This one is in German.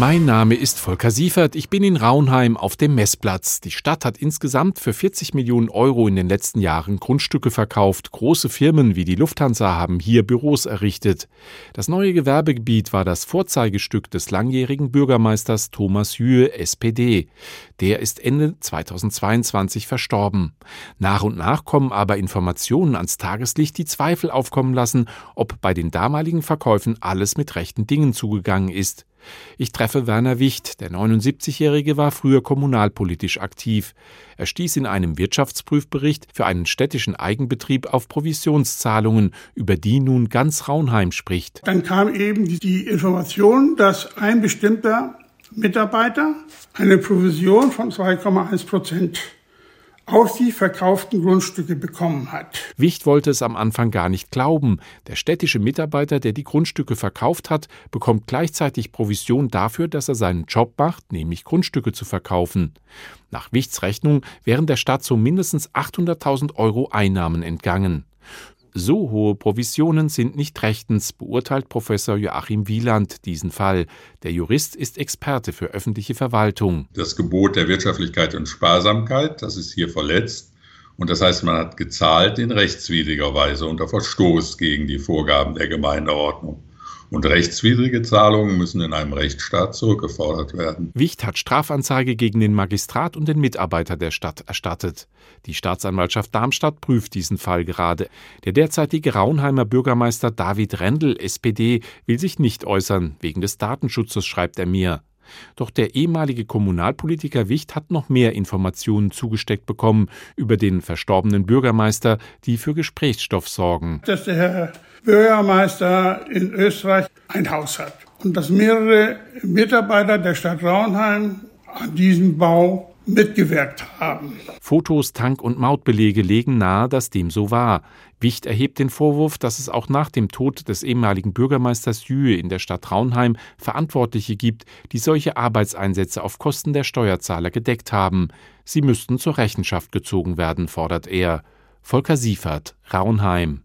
Mein Name ist Volker Siefert. Ich bin in Raunheim auf dem Messplatz. Die Stadt hat insgesamt für 40 Millionen Euro in den letzten Jahren Grundstücke verkauft. Große Firmen wie die Lufthansa haben hier Büros errichtet. Das neue Gewerbegebiet war das Vorzeigestück des langjährigen Bürgermeisters Thomas Hühe, SPD. Der ist Ende 2022 verstorben. Nach und nach kommen aber Informationen ans Tageslicht, die Zweifel aufkommen lassen, ob bei den damaligen Verkäufen alles mit rechten Dingen zugegangen ist. Ich treffe Werner Wicht. Der 79-Jährige war früher kommunalpolitisch aktiv. Er stieß in einem Wirtschaftsprüfbericht für einen städtischen Eigenbetrieb auf Provisionszahlungen, über die nun ganz Raunheim spricht. Dann kam eben die Information, dass ein bestimmter Mitarbeiter eine Provision von 2,1 Prozent auf die verkauften Grundstücke bekommen hat. Wicht wollte es am Anfang gar nicht glauben. Der städtische Mitarbeiter, der die Grundstücke verkauft hat, bekommt gleichzeitig Provision dafür, dass er seinen Job macht, nämlich Grundstücke zu verkaufen. Nach Wichts Rechnung wären der Stadt so mindestens 800.000 Euro Einnahmen entgangen. So hohe Provisionen sind nicht rechtens, beurteilt Professor Joachim Wieland diesen Fall. Der Jurist ist Experte für öffentliche Verwaltung. Das Gebot der Wirtschaftlichkeit und Sparsamkeit, das ist hier verletzt. Und das heißt, man hat gezahlt in rechtswidriger Weise unter Verstoß gegen die Vorgaben der Gemeindeordnung. Und rechtswidrige Zahlungen müssen in einem Rechtsstaat zurückgefordert werden. Wicht hat Strafanzeige gegen den Magistrat und den Mitarbeiter der Stadt erstattet. Die Staatsanwaltschaft Darmstadt prüft diesen Fall gerade. Der derzeitige Raunheimer Bürgermeister David Rendel, SPD, will sich nicht äußern. Wegen des Datenschutzes schreibt er mir. Doch der ehemalige Kommunalpolitiker Wicht hat noch mehr Informationen zugesteckt bekommen über den verstorbenen Bürgermeister, die für Gesprächsstoff sorgen. Dass der Herr Bürgermeister in Österreich ein Haus hat und dass mehrere Mitarbeiter der Stadt Raunheim an diesem Bau mitgewirkt haben. Fotos, Tank- und Mautbelege legen nahe, dass dem so war. Wicht erhebt den Vorwurf, dass es auch nach dem Tod des ehemaligen Bürgermeisters Jühe in der Stadt Raunheim Verantwortliche gibt, die solche Arbeitseinsätze auf Kosten der Steuerzahler gedeckt haben. Sie müssten zur Rechenschaft gezogen werden, fordert er. Volker Siefert, Raunheim.